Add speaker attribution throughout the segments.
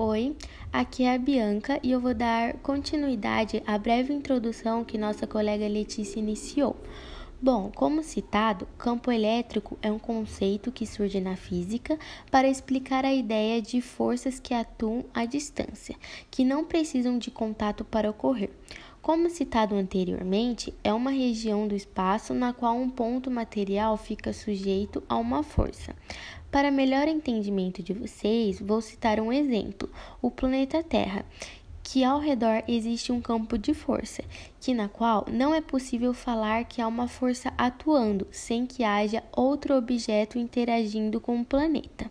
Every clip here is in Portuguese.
Speaker 1: Oi, aqui é a Bianca e eu vou dar continuidade à breve introdução que nossa colega Letícia iniciou. Bom, como citado, campo elétrico é um conceito que surge na física para explicar a ideia de forças que atuam à distância, que não precisam de contato para ocorrer. Como citado anteriormente, é uma região do espaço na qual um ponto material fica sujeito a uma força. Para melhor entendimento de vocês, vou citar um exemplo: o planeta Terra, que ao redor existe um campo de força, que na qual não é possível falar que há uma força atuando sem que haja outro objeto interagindo com o planeta.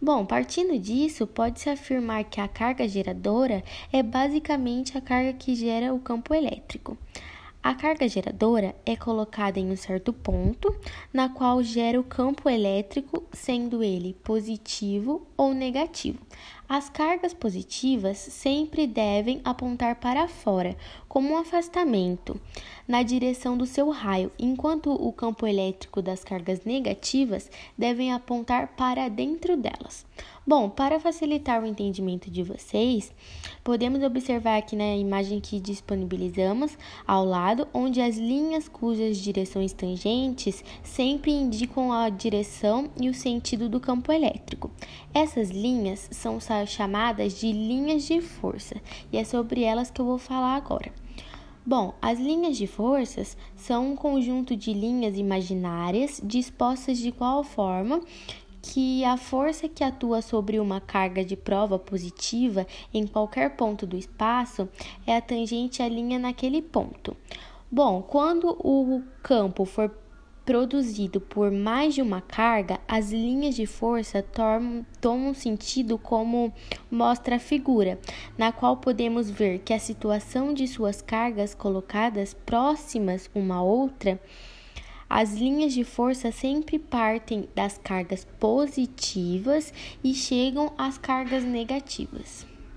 Speaker 1: Bom, partindo disso, pode-se afirmar que a carga geradora é basicamente a carga que gera o campo elétrico. A carga geradora é colocada em um certo ponto, na qual gera o campo elétrico, sendo ele positivo ou negativo. As cargas positivas sempre devem apontar para fora, como um afastamento, na direção do seu raio, enquanto o campo elétrico das cargas negativas devem apontar para dentro delas. Bom, para facilitar o entendimento de vocês, podemos observar aqui na imagem que disponibilizamos ao lado, onde as linhas cujas direções tangentes sempre indicam a direção e o sentido do campo elétrico. Essas linhas são chamadas de linhas de força e é sobre elas que eu vou falar agora. Bom, as linhas de forças são um conjunto de linhas imaginárias dispostas de qual forma que a força que atua sobre uma carga de prova positiva em qualquer ponto do espaço é a tangente à linha naquele ponto. Bom, quando o campo for produzido por mais de uma carga, as linhas de força tomam, sentido como mostra a figura, na qual podemos ver que a situação de suas cargas colocadas próximas uma à outra as linhas de força sempre partem das cargas positivas e chegam às cargas negativas.